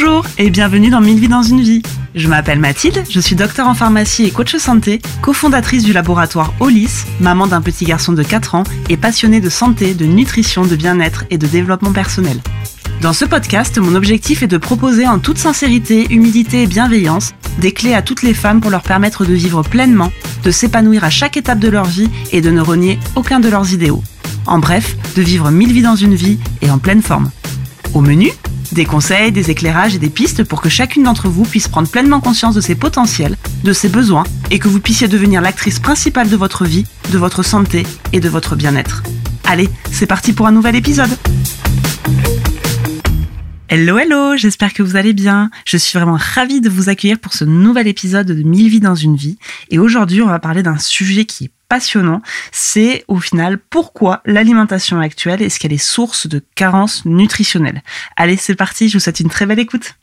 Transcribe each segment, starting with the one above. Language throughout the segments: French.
Bonjour et bienvenue dans Mille vies dans une vie. Je m'appelle Mathilde, je suis docteur en pharmacie et coach santé, cofondatrice du laboratoire OLIS, maman d'un petit garçon de 4 ans et passionnée de santé, de nutrition, de bien-être et de développement personnel. Dans ce podcast, mon objectif est de proposer en toute sincérité, humilité et bienveillance des clés à toutes les femmes pour leur permettre de vivre pleinement, de s'épanouir à chaque étape de leur vie et de ne renier aucun de leurs idéaux. En bref, de vivre mille vies dans une vie et en pleine forme. Au menu, des conseils, des éclairages et des pistes pour que chacune d'entre vous puisse prendre pleinement conscience de ses potentiels, de ses besoins et que vous puissiez devenir l'actrice principale de votre vie, de votre santé et de votre bien-être. Allez, c'est parti pour un nouvel épisode. Hello, hello, j'espère que vous allez bien. Je suis vraiment ravie de vous accueillir pour ce nouvel épisode de 1000 vies dans une vie. Et aujourd'hui, on va parler d'un sujet qui est passionnant. C'est au final pourquoi l'alimentation actuelle est-ce qu'elle est source de carences nutritionnelles? Allez, c'est parti, je vous souhaite une très belle écoute.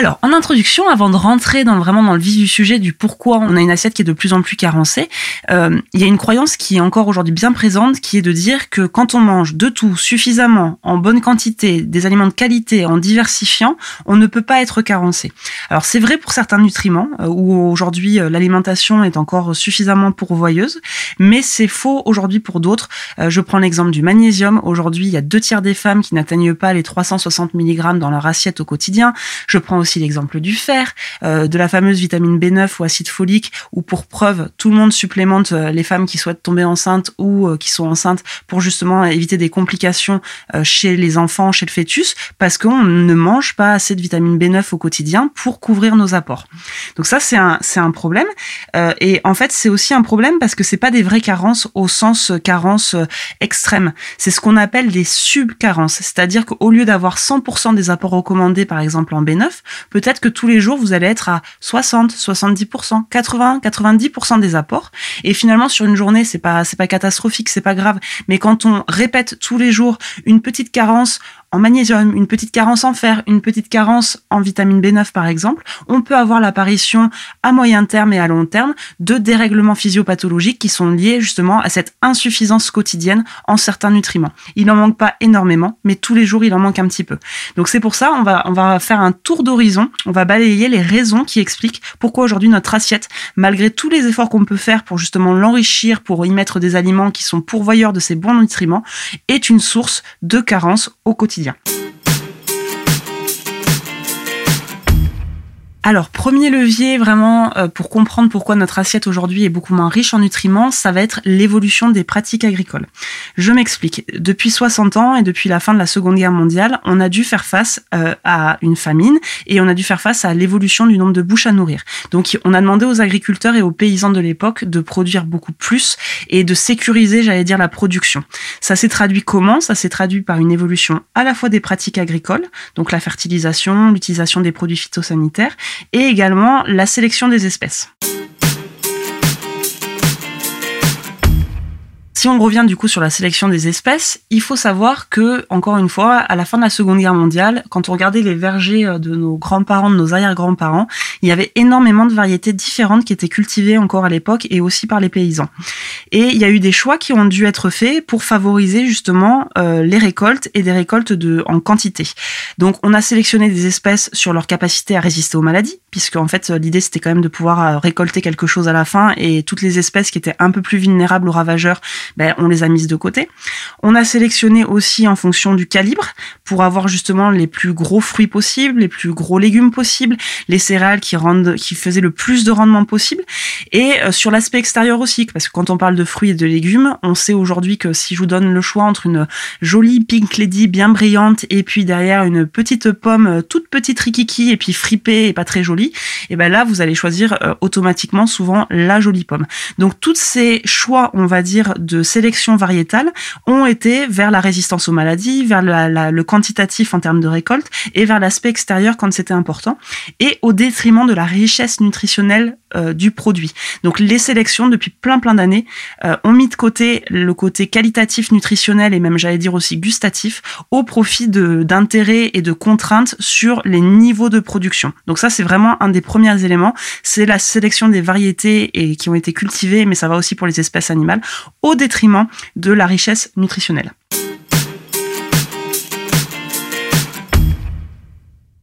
Alors, en introduction, avant de rentrer dans vraiment dans le vif du sujet du pourquoi on a une assiette qui est de plus en plus carencée, euh, il y a une croyance qui est encore aujourd'hui bien présente, qui est de dire que quand on mange de tout suffisamment, en bonne quantité, des aliments de qualité, en diversifiant, on ne peut pas être carencé. Alors c'est vrai pour certains nutriments, euh, où aujourd'hui euh, l'alimentation est encore suffisamment pourvoyeuse, mais c'est faux aujourd'hui pour d'autres. Je prends l'exemple du magnésium. Aujourd'hui, il y a deux tiers des femmes qui n'atteignent pas les 360 mg dans leur assiette au quotidien. L'exemple du fer, euh, de la fameuse vitamine B9 ou acide folique, où pour preuve, tout le monde supplémente euh, les femmes qui souhaitent tomber enceintes ou euh, qui sont enceintes pour justement éviter des complications chez les enfants, chez le fœtus, parce qu'on ne mange pas assez de vitamine B9 au quotidien pour couvrir nos apports. Donc ça, c'est un, problème. et en fait, c'est aussi un problème parce que c'est pas des vraies carences au sens carence extrême. C'est ce qu'on appelle des subcarences. C'est-à-dire qu'au lieu d'avoir 100% des apports recommandés, par exemple en B9, peut-être que tous les jours, vous allez être à 60, 70%, 80, 90% des apports. Et finalement, sur une journée, c'est pas, c'est pas catastrophique, c'est pas grave. Mais quand on répète tous les jours une petite carence en magnésium, une petite carence en fer, une petite carence en vitamine B9 par exemple, on peut avoir l'apparition à moyen terme et à long terme de dérèglements physiopathologiques qui sont liés justement à cette insuffisance quotidienne en certains nutriments. Il n'en manque pas énormément, mais tous les jours il en manque un petit peu. Donc c'est pour ça on va on va faire un tour d'horizon, on va balayer les raisons qui expliquent pourquoi aujourd'hui notre assiette, malgré tous les efforts qu'on peut faire pour justement l'enrichir, pour y mettre des aliments qui sont pourvoyeurs de ces bons nutriments, est une source de carence au quotidien précision. Alors, premier levier vraiment euh, pour comprendre pourquoi notre assiette aujourd'hui est beaucoup moins riche en nutriments, ça va être l'évolution des pratiques agricoles. Je m'explique. Depuis 60 ans et depuis la fin de la Seconde Guerre mondiale, on a dû faire face euh, à une famine et on a dû faire face à l'évolution du nombre de bouches à nourrir. Donc, on a demandé aux agriculteurs et aux paysans de l'époque de produire beaucoup plus et de sécuriser, j'allais dire, la production. Ça s'est traduit comment? Ça s'est traduit par une évolution à la fois des pratiques agricoles, donc la fertilisation, l'utilisation des produits phytosanitaires, et également la sélection des espèces. Si on revient du coup sur la sélection des espèces, il faut savoir que, encore une fois, à la fin de la Seconde Guerre mondiale, quand on regardait les vergers euh, de nos grands-parents, de nos arrière-grands-parents, il y avait énormément de variétés différentes qui étaient cultivées encore à l'époque et aussi par les paysans. Et il y a eu des choix qui ont dû être faits pour favoriser justement euh, les récoltes et des récoltes de, en quantité. Donc on a sélectionné des espèces sur leur capacité à résister aux maladies, puisque en fait l'idée c'était quand même de pouvoir euh, récolter quelque chose à la fin et toutes les espèces qui étaient un peu plus vulnérables aux ravageurs ben, on les a mises de côté. On a sélectionné aussi en fonction du calibre pour avoir justement les plus gros fruits possibles, les plus gros légumes possibles, les céréales qui rendent, qui faisaient le plus de rendement possible. Et euh, sur l'aspect extérieur aussi, parce que quand on parle de fruits et de légumes, on sait aujourd'hui que si je vous donne le choix entre une jolie pink lady bien brillante et puis derrière une petite pomme euh, toute petite rikiki et puis fripée et pas très jolie, et ben là vous allez choisir euh, automatiquement souvent la jolie pomme. Donc tous ces choix, on va dire de sélection variétale ont été vers la résistance aux maladies, vers le quantitatif en termes de récolte et vers l'aspect extérieur quand c'était important, et au détriment de la richesse nutritionnelle euh, du produit. Donc les sélections depuis plein plein d'années euh, ont mis de côté le côté qualitatif nutritionnel et même j'allais dire aussi gustatif au profit d'intérêts et de contraintes sur les niveaux de production. Donc ça c'est vraiment un des premiers éléments, c'est la sélection des variétés et qui ont été cultivées, mais ça va aussi pour les espèces animales, au détriment de la richesse nutritionnelle.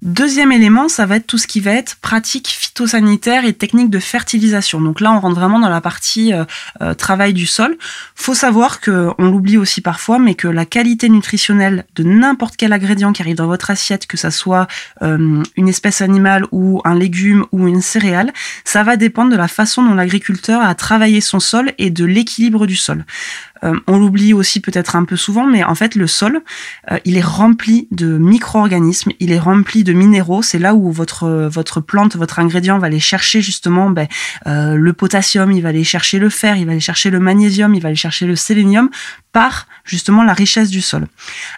Deuxième élément, ça va être tout ce qui va être pratique et technique de fertilisation. Donc là, on rentre vraiment dans la partie euh, euh, travail du sol. Faut savoir que, on l'oublie aussi parfois, mais que la qualité nutritionnelle de n'importe quel ingrédient qui arrive dans votre assiette, que ça soit euh, une espèce animale ou un légume ou une céréale, ça va dépendre de la façon dont l'agriculteur a travaillé son sol et de l'équilibre du sol. On l'oublie aussi peut-être un peu souvent, mais en fait le sol, il est rempli de micro-organismes, il est rempli de minéraux. C'est là où votre votre plante, votre ingrédient va aller chercher justement ben, euh, le potassium, il va aller chercher le fer, il va aller chercher le magnésium, il va aller chercher le sélénium par justement la richesse du sol.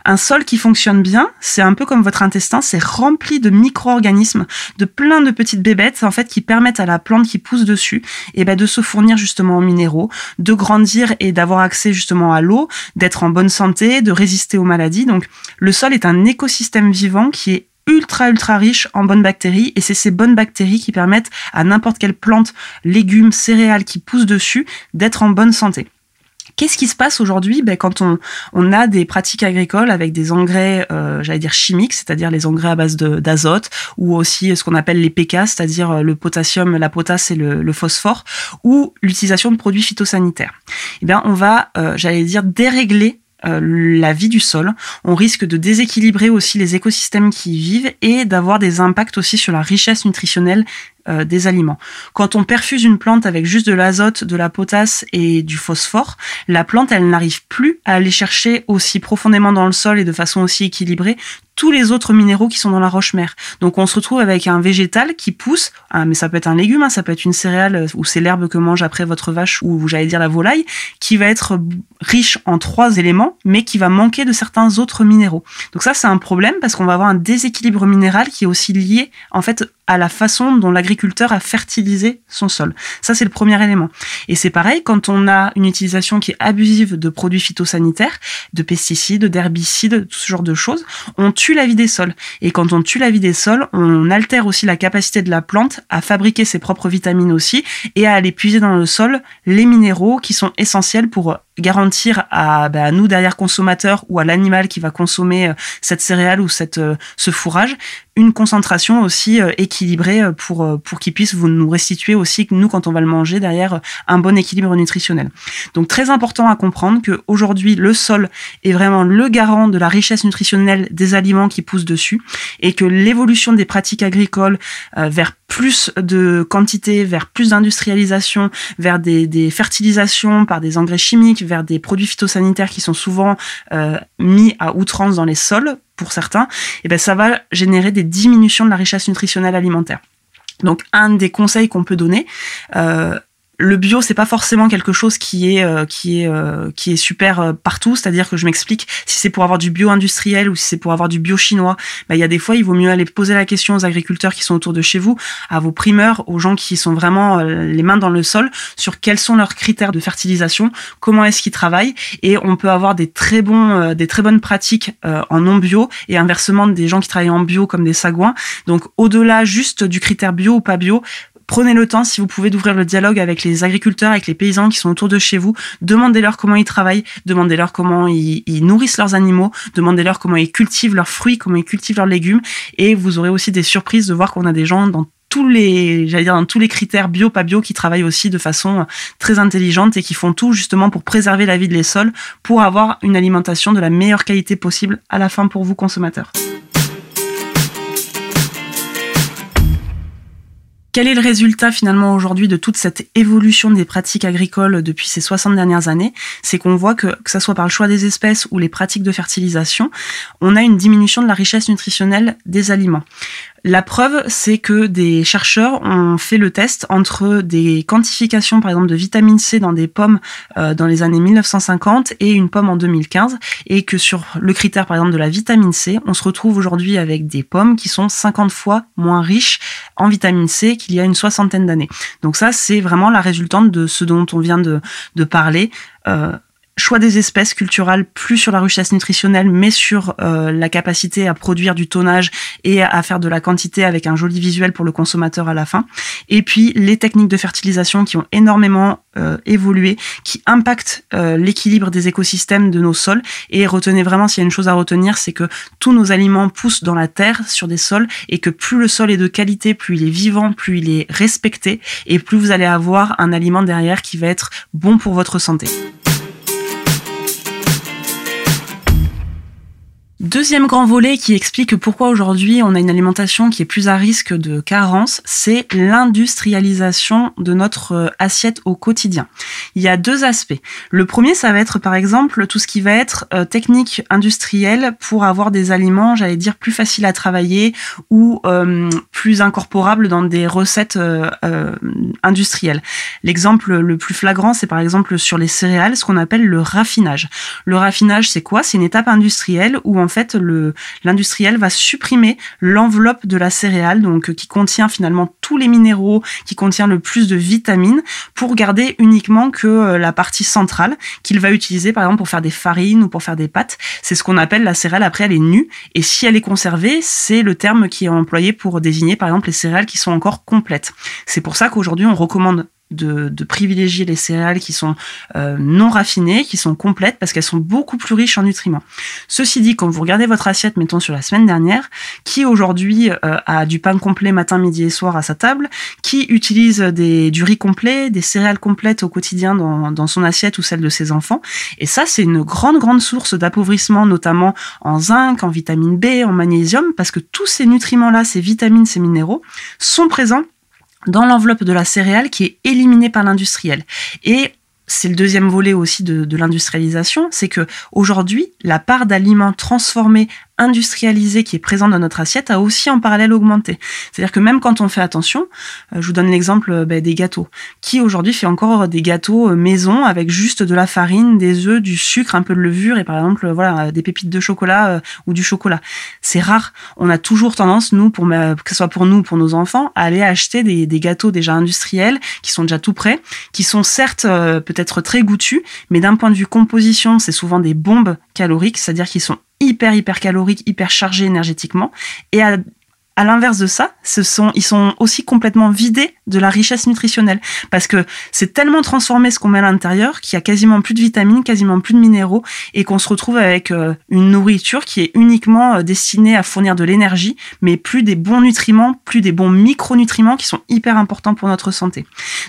Un sol qui fonctionne bien, c'est un peu comme votre intestin, c'est rempli de micro-organismes, de plein de petites bébêtes en fait qui permettent à la plante qui pousse dessus et ben, de se fournir justement en minéraux, de grandir et d'avoir accès justement à l'eau, d'être en bonne santé, de résister aux maladies. Donc le sol est un écosystème vivant qui est ultra ultra riche en bonnes bactéries et c'est ces bonnes bactéries qui permettent à n'importe quelle plante, légumes, céréales qui poussent dessus d'être en bonne santé. Qu'est-ce qui se passe aujourd'hui? Ben, quand on, a des pratiques agricoles avec des engrais, euh, j'allais dire chimiques, c'est-à-dire les engrais à base d'azote, ou aussi ce qu'on appelle les PK, c'est-à-dire euh, le potassium, la potasse et le, phosphore, ou l'utilisation de produits phytosanitaires. Eh bien, on va, euh, j'allais dire, dérégler la vie du sol. On risque de déséquilibrer aussi les écosystèmes qui y vivent et d'avoir des impacts aussi sur la richesse nutritionnelle euh, des aliments. Quand on perfuse une plante avec juste de l'azote, de la potasse et du phosphore, la plante, elle n'arrive plus à aller chercher aussi profondément dans le sol et de façon aussi équilibrée tous les autres minéraux qui sont dans la roche-mère. Donc on se retrouve avec un végétal qui pousse, ah, mais ça peut être un légume, hein, ça peut être une céréale euh, ou c'est l'herbe que mange après votre vache ou j'allais dire la volaille, qui va être riche en trois éléments, mais qui va manquer de certains autres minéraux. Donc ça c'est un problème parce qu'on va avoir un déséquilibre minéral qui est aussi lié en fait à la façon dont l'agriculteur a fertilisé son sol. Ça, c'est le premier élément. Et c'est pareil quand on a une utilisation qui est abusive de produits phytosanitaires, de pesticides, d'herbicides, tout ce genre de choses, on tue la vie des sols. Et quand on tue la vie des sols, on altère aussi la capacité de la plante à fabriquer ses propres vitamines aussi et à aller puiser dans le sol les minéraux qui sont essentiels pour garantir à, bah, nous derrière consommateurs ou à l'animal qui va consommer euh, cette céréale ou cette, euh, ce fourrage une concentration aussi euh, équilibrée pour, pour qu'il puisse vous nous restituer aussi nous quand on va le manger derrière un bon équilibre nutritionnel. Donc très important à comprendre que aujourd'hui le sol est vraiment le garant de la richesse nutritionnelle des aliments qui poussent dessus et que l'évolution des pratiques agricoles vers plus de quantité, vers plus d'industrialisation, vers des, fertilisations par des engrais chimiques, vers des produits phytosanitaires qui sont souvent euh, mis à outrance dans les sols, pour certains, et ben ça va générer des diminutions de la richesse nutritionnelle alimentaire. Donc un des conseils qu'on peut donner, euh, le bio c'est pas forcément quelque chose qui est euh, qui est euh, qui est super euh, partout. C'est-à-dire que je m'explique si c'est pour avoir du bio industriel ou si c'est pour avoir du bio chinois bah il y a des fois il vaut mieux aller poser la question aux agriculteurs qui sont autour de chez vous à vos primeurs aux gens qui sont vraiment les mains dans le sol sur quels sont leurs critères de fertilisation comment est-ce qu'ils travaillent. Et on peut avoir des très bons des très bonnes pratiques en non bio et inversement des gens qui travaillent en bio comme des sagouins. Donc au-delà juste du critère bio ou pas bio Prenez le temps, si vous pouvez, d'ouvrir le dialogue avec les agriculteurs, avec les paysans qui sont autour de chez vous. Demandez-leur comment ils travaillent, demandez-leur comment ils, nourrissent leurs animaux, demandez-leur comment ils cultivent leurs fruits, comment ils cultivent leurs légumes. Et vous aurez aussi des surprises de voir qu'on a des gens dans tous les, j'allais dire dans tous les critères bio, pas bio, qui travaillent aussi de façon très intelligente et qui font tout justement pour préserver la vie des sols, pour avoir une alimentation de la meilleure qualité possible à la fin pour vous consommateurs. Quel est le résultat finalement aujourd'hui de toute cette évolution des pratiques agricoles depuis ces 60 dernières années? C'est qu'on voit que, que ce soit par le choix des espèces ou les pratiques de fertilisation, on a une diminution de la richesse nutritionnelle des aliments. La preuve, c'est que des chercheurs ont fait le test entre des quantifications, par exemple, de vitamine C dans des pommes euh, dans les années 1950 et une pomme en 2015, et que sur le critère, par exemple, de la vitamine C, on se retrouve aujourd'hui avec des pommes qui sont 50 fois moins riches en vitamine C qu'il y a une soixantaine d'années. Donc ça, c'est vraiment la résultante de ce dont on vient de, parler. Euh, choix des espèces culturelles, plus sur la richesse nutritionnelle, mais sur euh, la capacité à produire du tonnage et à faire de la quantité avec un joli visuel pour le consommateur à la fin. Et puis les techniques de fertilisation qui ont énormément euh, évolué, qui impactent euh, l'équilibre des écosystèmes de nos sols. Et retenez vraiment, s'il y a une chose à retenir, c'est que tous nos aliments poussent dans la terre, sur des sols, et que plus le sol est de qualité, plus il est vivant, plus il est respecté, et plus vous allez avoir un aliment derrière qui va être bon pour votre santé. Deuxième grand volet qui explique pourquoi aujourd'hui on a une alimentation qui est plus à risque de carence, c'est l'industrialisation de notre euh, assiette au quotidien. Il y a deux aspects. Le premier, ça va être par exemple tout ce qui va être euh, technique industrielle pour avoir des aliments, j'allais dire, plus faciles à travailler ou euh, plus incorporables dans des recettes industrielles. L'exemple le plus flagrant, c'est par exemple sur les céréales, ce qu'on appelle le raffinage. Le raffinage, c'est quoi? C'est une étape industrielle où en fait, l'industriel va supprimer l'enveloppe de la céréale, donc qui contient finalement tous les minéraux, qui contient le plus de vitamines, pour garder uniquement que euh, la partie centrale qu'il va utiliser, par exemple, pour faire des farines ou pour faire des pâtes. C'est ce qu'on appelle la céréale. Après, elle est nue, et si elle est conservée, c'est le terme qui est employé pour désigner, par exemple, les céréales qui sont encore complètes. C'est pour ça qu'aujourd'hui, on recommande de, de, privilégier les céréales qui sont euh, non raffinées, qui sont complètes, parce qu'elles sont beaucoup plus riches en nutriments. Ceci dit, quand vous regardez votre assiette, mettons sur la semaine dernière, qui aujourd'hui euh, a du pain complet matin, midi et soir à sa table, qui utilise des, du riz complet, des céréales complètes au quotidien dans, dans son assiette ou celle de ses enfants. Et ça, c'est une grande, grande source d'appauvrissement, notamment en zinc, en vitamine B, en magnésium, parce que tous ces nutriments-là, ces vitamines, ces minéraux, sont présents dans l'enveloppe de la céréale qui est éliminée par l'industriel. Et c'est le deuxième volet aussi de, l'industrialisation, c'est que aujourd'hui, la part d'aliments transformés industrialisé qui est présent dans notre assiette a aussi en parallèle augmenté. C'est-à-dire que même quand on fait attention, euh, je vous donne l'exemple euh, ben, des gâteaux. Qui aujourd'hui fait encore des gâteaux euh, maison avec juste de la farine, des œufs, du sucre, un peu de levure et par exemple voilà des pépites de chocolat ou du chocolat. C'est rare. On a toujours tendance, nous, pour que ce soit pour nous ou pour nos enfants, à aller acheter des, des, gâteaux déjà industriels qui sont déjà tout prêts, qui sont certes peut-être très goûtus, mais d'un point de vue composition, c'est souvent des bombes caloriques, c'est-à-dire qu'ils sont hyper hyper caloriques, hyper chargés énergétiquement. À l'inverse de ça, ils sont aussi complètement vidés de la richesse nutritionnelle parce que c'est tellement transformé ce qu'on met à l'intérieur qu'il y a quasiment plus de vitamines, quasiment plus de minéraux et qu'on se retrouve avec euh, une nourriture qui est uniquement euh, destinée à fournir de l'énergie, mais plus des bons nutriments, plus des bons micronutriments qui sont hyper importants pour notre santé.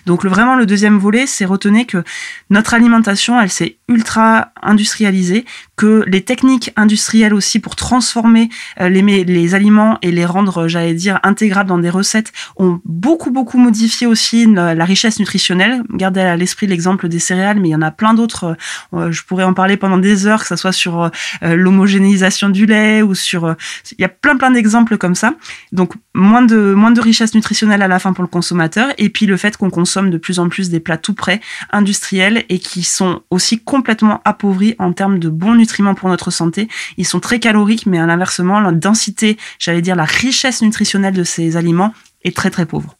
Donc vraiment le deuxième volet, c'est retenir que notre alimentation, elle s'est ultra industrialisée, que les techniques industrielles aussi pour transformer euh, les aliments et les rendre euh, j'allais dire, intégrables dans des recettes, ont beaucoup, beaucoup modifié aussi la, richesse nutritionnelle. Gardez à l'esprit l'exemple des céréales, mais il y en a plein d'autres. Euh, je pourrais en parler pendant des heures, que ce soit sur euh, l'homogénéisation du lait ou sur... Il y a plein, plein d'exemples comme ça. Donc, moins de, moins de richesse nutritionnelle à la fin pour le consommateur. Et puis, le fait qu'on consomme de plus en plus des plats tout prêts, industriels, et qui sont aussi complètement appauvris en termes de bons nutriments pour notre santé. Ils sont très caloriques, mais à l'inversement, la densité, j'allais dire la richesse nutritionnelle de ces aliments est très très pauvre.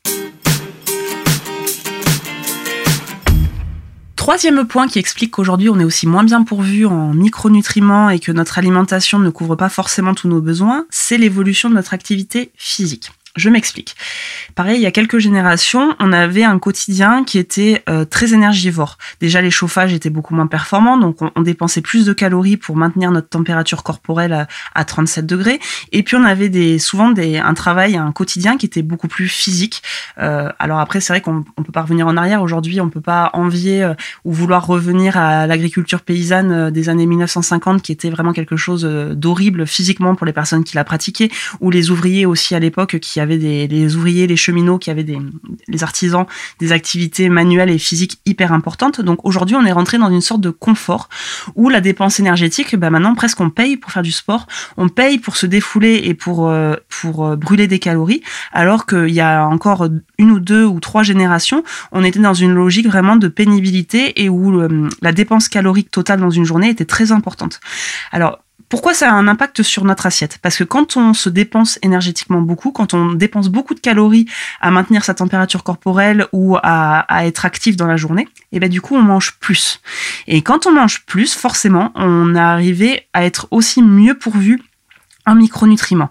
Troisième point qui explique qu'aujourd'hui on est aussi moins bien pourvu en micronutriments et que notre alimentation ne couvre pas forcément tous nos besoins, c'est l'évolution de notre activité physique. Je m'explique. Pareil, il y a quelques générations, on avait un quotidien qui était euh, très énergivore. Déjà, les chauffages étaient beaucoup moins performants, donc on, dépensait plus de calories pour maintenir notre température corporelle à, 37 degrés. Et puis, on avait des, souvent des, un travail, un quotidien qui était beaucoup plus physique. Euh, alors après, c'est vrai qu'on ne peut pas revenir en arrière. Aujourd'hui, on ne peut pas envier euh, ou vouloir revenir à l'agriculture paysanne des années 1950, qui était vraiment quelque chose d'horrible physiquement pour les personnes qui la pratiquaient, ou les ouvriers aussi à l'époque qui y avait des, ouvriers, les cheminots, qui avaient des, les artisans, des activités manuelles et physiques hyper importantes. Donc aujourd'hui, on est rentré dans une sorte de confort où la dépense énergétique, bah maintenant presque on paye pour faire du sport, on paye pour se défouler et pour euh, euh, brûler des calories, alors qu'il y a encore une ou deux ou trois générations, on était dans une logique vraiment de pénibilité et où euh, la dépense calorique totale dans une journée était très importante. Alors pourquoi ça a un impact sur notre assiette? Parce que quand on se dépense énergétiquement beaucoup, quand on dépense beaucoup de calories à maintenir sa température corporelle ou à, être actif dans la journée, et eh ben du coup on mange plus. Et quand on mange plus, forcément, on est arrivé à être aussi mieux pourvu en micronutriments.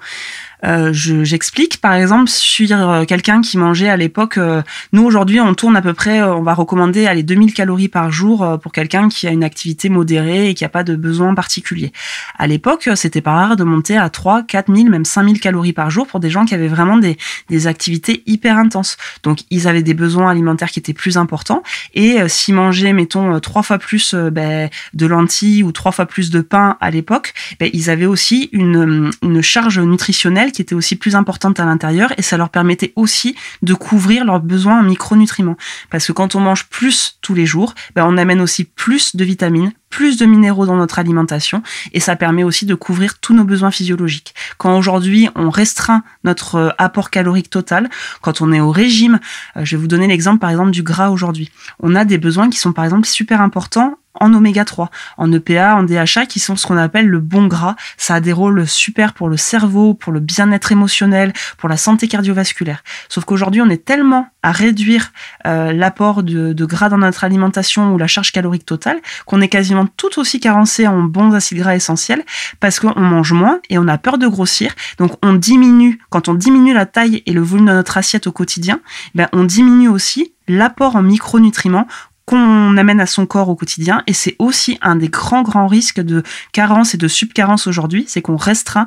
Euh, j'explique, par exemple, sur euh, quelqu'un qui mangeait à l'époque, euh, nous aujourd'hui on tourne à peu près, on va recommander aller 2000 calories par jour pour quelqu'un qui a une activité modérée et qui n'a pas de besoin particulier. À l'époque, c'était pas rare de monter à 3, 4000, même 5000 calories par jour pour des gens qui avaient vraiment des, des activités hyper intenses. Donc ils avaient des besoins alimentaires qui étaient plus importants et s'ils mangeaient, mettons, trois fois plus ben, de lentilles ou trois fois plus de pain à l'époque, ben, ils avaient aussi une, une charge nutritionnelle qui était aussi plus importante à l'intérieur et ça leur permettait aussi de couvrir leurs besoins en micronutriments. Parce que quand on mange plus tous les jours, ben on amène aussi plus de vitamines, plus de minéraux dans notre alimentation et ça permet aussi de couvrir tous nos besoins physiologiques. Quand aujourd'hui on restreint notre euh, apport calorique total, quand on est au régime, euh, je vais vous donner l'exemple par exemple du gras aujourd'hui. On a des besoins qui sont par exemple super importants en oméga 3, en EPA, en DHA, qui sont ce qu'on appelle le bon gras. Ça a des rôles super pour le cerveau, pour le bien-être émotionnel, pour la santé cardiovasculaire. Sauf qu'aujourd'hui, on est tellement à réduire euh, l'apport de, de, gras dans notre alimentation ou la charge calorique totale qu'on est quasiment tout aussi carencé en bons acides gras essentiels parce qu'on mange moins et on a peur de grossir. Donc on diminue, quand on diminue la taille et le volume de notre assiette au quotidien, ben on diminue aussi l'apport en micronutriments qu'on amène à son corps au quotidien. Et c'est aussi un des grands, grands risques de carence et de subcarence aujourd'hui, c'est qu'on restreint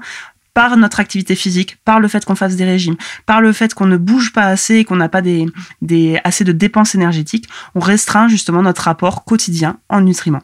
par notre activité physique, par le fait qu'on fasse des régimes, par le fait qu'on ne bouge pas assez et qu'on n'a pas des, assez de dépenses énergétiques, on restreint justement notre rapport quotidien en nutriments.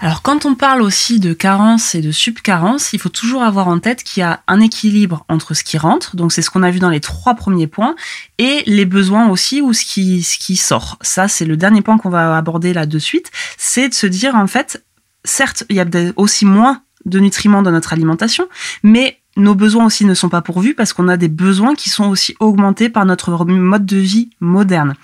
Alors quand on parle aussi de carence et de subcarence, il faut toujours avoir en tête qu'il y a un équilibre entre ce qui rentre, donc c'est ce qu'on a vu dans les trois premiers points, et les besoins aussi ou ce qui, ce qui sort. Ça, c'est le dernier point qu'on va aborder là de suite, c'est de se dire en fait, certes, il y a aussi moins de nutriments dans notre alimentation, mais nos besoins aussi ne sont pas pourvus parce qu'on a des besoins qui sont aussi augmentés par notre mode de vie moderne.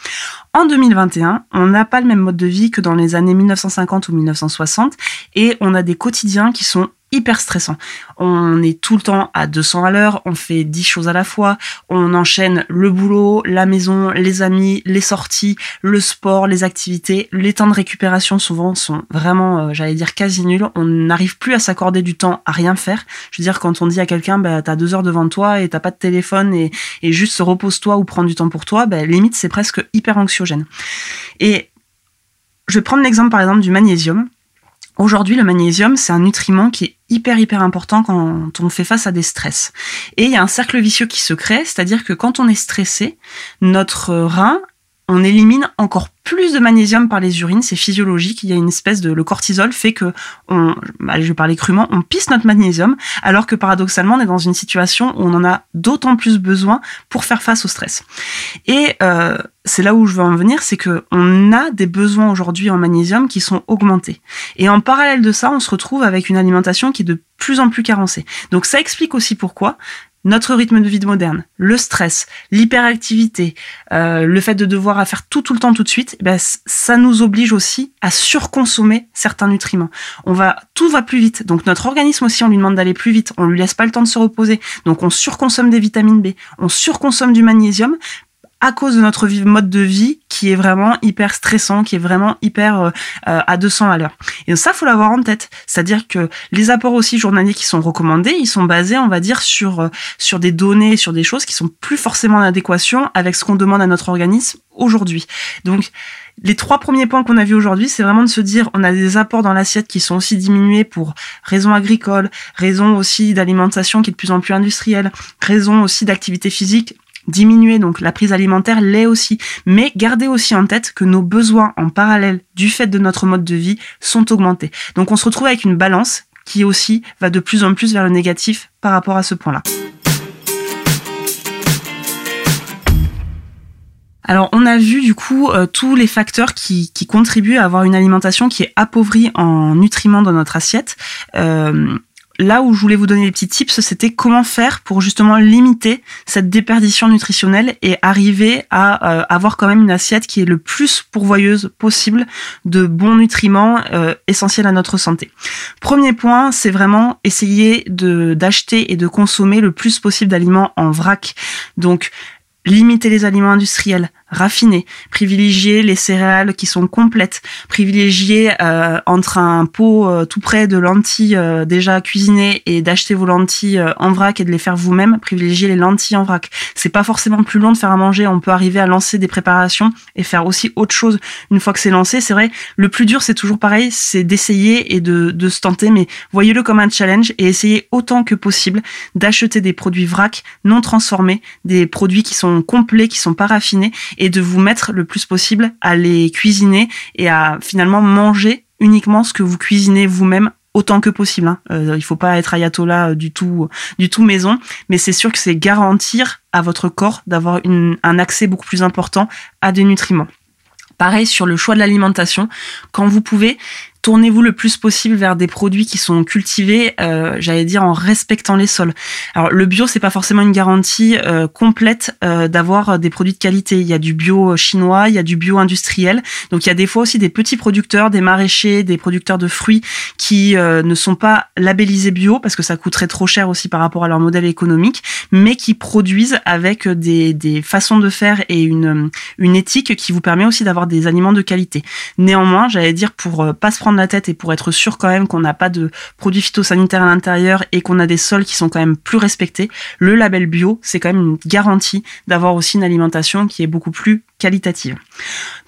En 2021, on n'a pas le même mode de vie que dans les années 1950 ou 1960 et on a des quotidiens qui sont hyper stressant. On est tout le temps à 200 à l'heure, on fait 10 choses à la fois, on enchaîne le boulot, la maison, les amis, les sorties, le sport, les activités. Les temps de récupération souvent sont vraiment, euh, j'allais dire, quasi nuls. On n'arrive plus à s'accorder du temps à rien faire. Je veux dire, quand on dit à quelqu'un, bah, t'as deux heures devant toi et t'as pas de téléphone et, et juste repose-toi ou prends du temps pour toi, bah, limite, c'est presque hyper anxiogène. Et je vais prendre l'exemple par exemple du magnésium. Aujourd'hui, le magnésium, c'est un nutriment qui est hyper hyper important quand on fait face à des stress. Et il y a un cercle vicieux qui se crée, c'est-à-dire que quand on est stressé, notre rein, on élimine encore plus de magnésium par les urines, c'est physiologique. Il y a une espèce de le cortisol fait que on, allez, je vais parler crûment, on pisse notre magnésium, alors que paradoxalement on est dans une situation où on en a d'autant plus besoin pour faire face au stress. Et euh, c'est là où je veux en venir, c'est que on a des besoins aujourd'hui en magnésium qui sont augmentés. Et en parallèle de ça, on se retrouve avec une alimentation qui est de plus en plus carencée. Donc ça explique aussi pourquoi notre rythme de vie moderne, le stress, l'hyperactivité, euh, le fait de devoir faire tout tout le temps tout de suite, eh ben, ça nous oblige aussi à surconsommer certains nutriments. On va, tout va plus vite. Donc notre organisme aussi, on lui demande d'aller plus vite. On lui laisse pas le temps de se reposer. Donc on surconsomme des vitamines B, on surconsomme du magnésium à cause de notre mode de vie qui est vraiment hyper stressant, qui est vraiment hyper euh, euh, à 200 à l'heure. Et ça, faut l'avoir en tête. C'est-à-dire que les apports aussi journaliers qui sont recommandés, ils sont basés, on va dire, sur euh, sur des données, sur des choses qui sont plus forcément en adéquation avec ce qu'on demande à notre organisme aujourd'hui. Donc les trois premiers points qu'on a vus aujourd'hui, c'est vraiment de se dire on a des apports dans l'assiette qui sont aussi diminués pour raisons agricoles, raisons aussi d'alimentation qui est de plus en plus industrielle, raisons aussi d'activité physique diminuer, donc la prise alimentaire l'est aussi. Mais gardez aussi en tête que nos besoins en parallèle du fait de notre mode de vie sont augmentés. Donc on se retrouve avec une balance qui aussi va de plus en plus vers le négatif par rapport à ce point-là. Alors, on a vu du coup euh, tous les facteurs qui, contribuent à avoir une alimentation qui est appauvrie en nutriments dans notre assiette. Euh, là où je voulais vous donner des petits tips, c'était comment faire pour justement limiter cette déperdition nutritionnelle et arriver à euh, avoir quand même une assiette qui est le plus pourvoyeuse possible de bons nutriments euh, essentiels à notre santé. Premier point, c'est vraiment essayer d'acheter et de consommer le plus possible d'aliments en vrac. Donc limiter les aliments industriels, raffinés, privilégier les céréales qui sont complètes, privilégier euh, entre un pot euh, tout près de lentilles euh, déjà cuisinées et d'acheter vos lentilles en vrac et de les faire vous-même, privilégier les lentilles en vrac. C'est pas forcément plus long de faire à manger, on peut arriver à lancer des préparations et faire aussi autre chose une fois que c'est lancé. C'est vrai, le plus dur c'est toujours pareil, c'est d'essayer et de, de se tenter, mais voyez-le comme un challenge et essayez autant que possible d'acheter des produits vrac non transformés, des produits qui sont complets, qui sont pas raffinés de vous mettre le plus possible à les cuisiner et à finalement manger uniquement ce que vous cuisinez vous-même autant que possible. Hein. Euh, il faut pas être ayatollah euh, du tout, du tout maison, mais c'est sûr que c'est garantir à votre corps d'avoir un accès beaucoup plus important à des nutriments. Pareil sur le choix de l'alimentation, quand vous pouvez, tournez-vous le plus possible vers des produits qui sont cultivés, euh, j'allais dire en respectant les sols. Alors le bio, c'est pas forcément une garantie euh, complète euh, d'avoir des produits de qualité. Il y a du bio chinois, il y a du bio industriel. Donc il y a des fois aussi des petits producteurs, des maraîchers, des producteurs de fruits qui ne sont pas labellisés bio parce que ça coûterait trop cher aussi par rapport à leur modèle économique, mais qui produisent avec des, des façons de faire et une, une éthique qui vous permet aussi d'avoir des aliments de qualité. Néanmoins, j'allais dire pour pas se prendre la tête et pour être sûr quand même qu'on n'a pas de produits phytosanitaires à l'intérieur et qu'on a des sols qui sont quand même plus respectés, le label bio, c'est quand même une garantie d'avoir aussi une alimentation qui est beaucoup plus qualitative.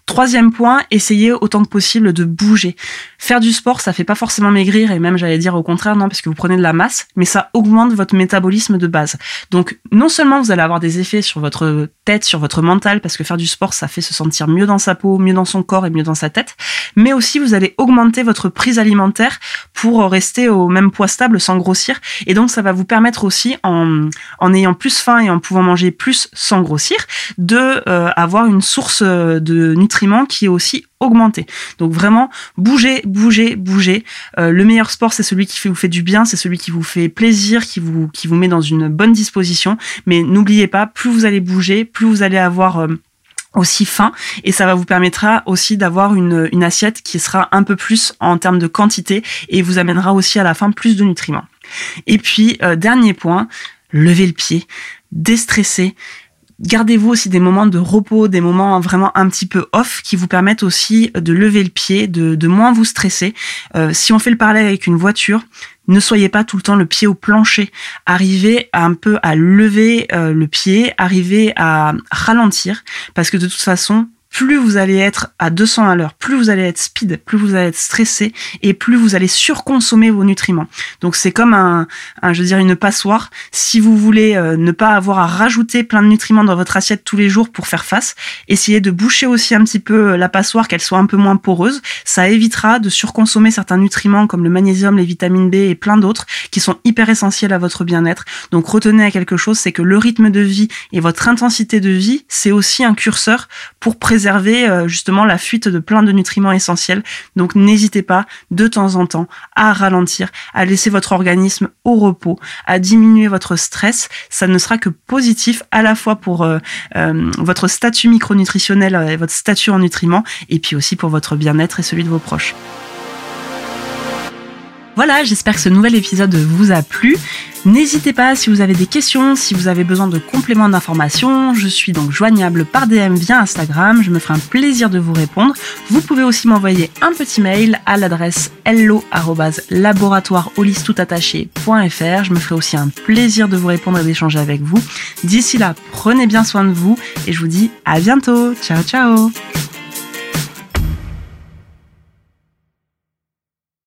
Troisième point, essayez autant que possible de bouger. Faire du sport, ça fait pas forcément maigrir et même j'allais dire au contraire non parce que vous prenez de la masse, mais ça augmente votre métabolisme de base. Donc non seulement vous allez avoir des effets sur votre tête, sur votre mental parce que faire du sport ça fait se sentir mieux dans sa peau, mieux dans son corps et mieux dans sa tête, mais aussi vous allez augmenter votre prise alimentaire pour rester au même poids stable sans grossir et donc ça va vous permettre aussi en ayant plus faim et en pouvant manger plus sans grossir de euh, avoir une source de nutriments qui est aussi augmenté. Donc vraiment, bougez, bougez, bougez. Euh, le meilleur sport, c'est celui qui vous fait du bien, c'est celui qui vous fait plaisir, qui vous, qui vous met dans une bonne disposition. Mais n'oubliez pas, plus vous allez bouger, plus vous allez avoir... Euh, aussi faim et ça va vous permettra aussi d'avoir une, assiette qui sera un peu plus en termes de quantité et vous amènera aussi à la fin plus de nutriments. Et puis, euh, dernier point, levez le pied, déstresser, Gardez-vous aussi des moments de repos, des moments vraiment un petit peu off qui vous permettent aussi de lever le pied, de, de moins vous stresser. Euh, si on fait le parallèle avec une voiture, ne soyez pas tout le temps le pied au plancher. Arrivez un peu à lever euh, le pied, arrivez à ralentir, parce que de toute façon, plus vous allez être à 200 à l'heure, plus vous allez être speed, plus vous allez être stressé et plus vous allez surconsommer vos nutriments. Donc c'est comme un, je veux dire une passoire. Si vous voulez euh, ne pas avoir à rajouter plein de nutriments dans votre assiette tous les jours pour faire face, essayez de boucher aussi un petit peu euh, la passoire, qu'elle soit un peu moins poreuse. Ça évitera de surconsommer certains nutriments comme le magnésium, les vitamines B et plein d'autres qui sont hyper essentiels à votre bien-être. Donc retenez à quelque chose, c'est que le rythme de vie et votre intensité de vie, c'est aussi un curseur pour préserver euh, justement la fuite de plein de nutriments essentiels. Donc n'hésitez pas de temps en temps à ralentir, à laisser votre organisme au repos, à diminuer votre stress. Ça ne sera que positif à la fois pour euh, euh, votre statut micronutritionnel et votre statut en nutriments, et puis aussi pour votre bien-être et celui de vos proches. Voilà, j'espère que ce nouvel épisode vous a plu. N'hésitez pas si vous avez des questions, si vous avez besoin de compléments d'informations. Je suis donc joignable par DM via Instagram. Je me ferai un plaisir de vous répondre. Vous pouvez aussi m'envoyer un petit mail à l'adresse hello@laboratoireholisttoutattaché.fr. Je me ferai aussi un plaisir de vous répondre et d'échanger avec vous. D'ici là, prenez bien soin de vous et je vous dis à bientôt. Ciao ciao.